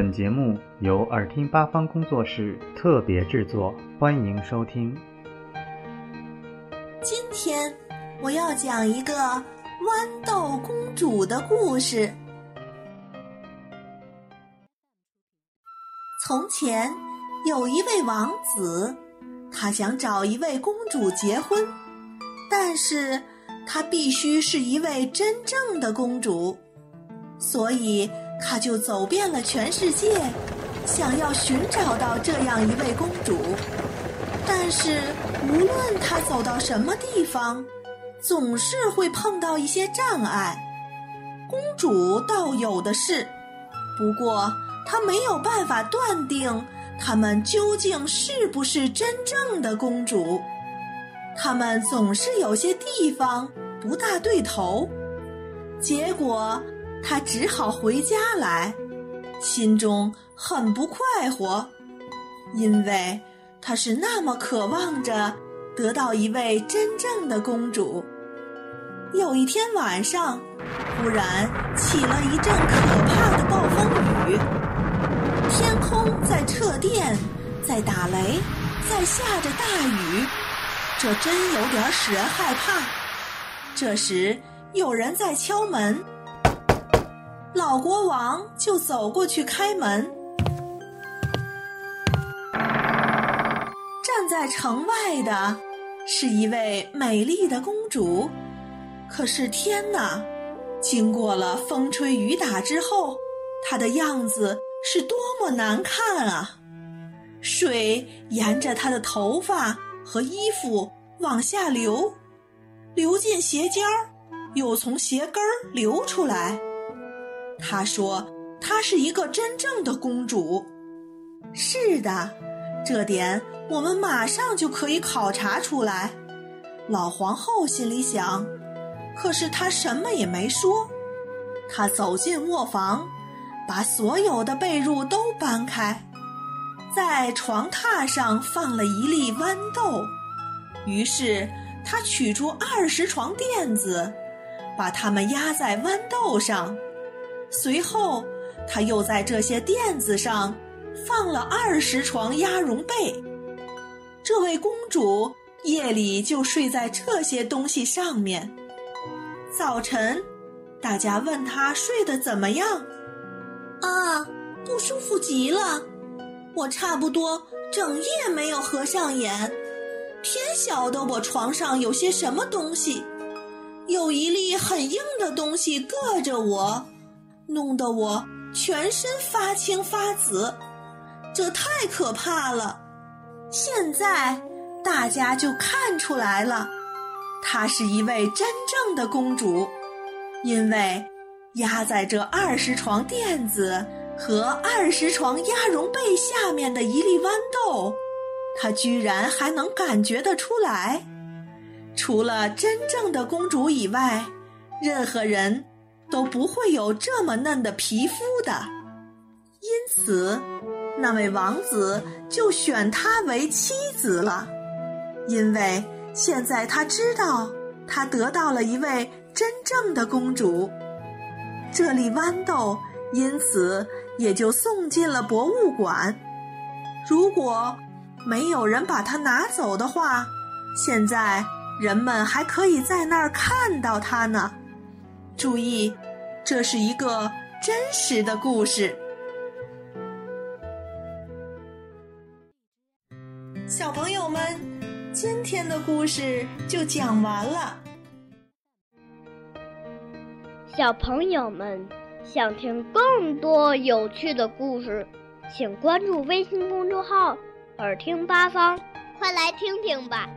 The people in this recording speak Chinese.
本节目由耳听八方工作室特别制作，欢迎收听。今天我要讲一个豌豆公主的故事。从前有一位王子，他想找一位公主结婚，但是她必须是一位真正的公主，所以他就走遍了全世界，想要寻找到这样一位公主。但是无论他走到什么地方，总是会碰到一些障碍。公主倒有的是，不过。他没有办法断定他们究竟是不是真正的公主，他们总是有些地方不大对头。结果他只好回家来，心中很不快活，因为他是那么渴望着得到一位真正的公主。有一天晚上，忽然起了一阵可怕的暴风雨。天空在撤电，在打雷，在下着大雨，这真有点使人害怕。这时有人在敲门，老国王就走过去开门。站在城外的是一位美丽的公主，可是天哪！经过了风吹雨打之后，她的样子。是多么难看啊！水沿着她的头发和衣服往下流，流进鞋尖儿，又从鞋跟儿流出来。他说：“她是一个真正的公主。”是的，这点我们马上就可以考察出来。老皇后心里想，可是她什么也没说。她走进卧房。把所有的被褥都搬开，在床榻上放了一粒豌豆。于是他取出二十床垫子，把它们压在豌豆上。随后，他又在这些垫子上放了二十床鸭绒被。这位公主夜里就睡在这些东西上面。早晨，大家问她睡得怎么样。啊，不舒服极了！我差不多整夜没有合上眼，天晓得我床上有些什么东西，有一粒很硬的东西硌着我，弄得我全身发青发紫，这太可怕了。现在大家就看出来了，她是一位真正的公主，因为。压在这二十床垫子和二十床鸭绒被下面的一粒豌豆，她居然还能感觉得出来。除了真正的公主以外，任何人都不会有这么嫩的皮肤的。因此，那位王子就选她为妻子了，因为现在他知道他得到了一位真正的公主。这粒豌豆因此也就送进了博物馆。如果没有人把它拿走的话，现在人们还可以在那儿看到它呢。注意，这是一个真实的故事。小朋友们，今天的故事就讲完了。小朋友们想听更多有趣的故事，请关注微信公众号“耳听八方”，快来听听吧。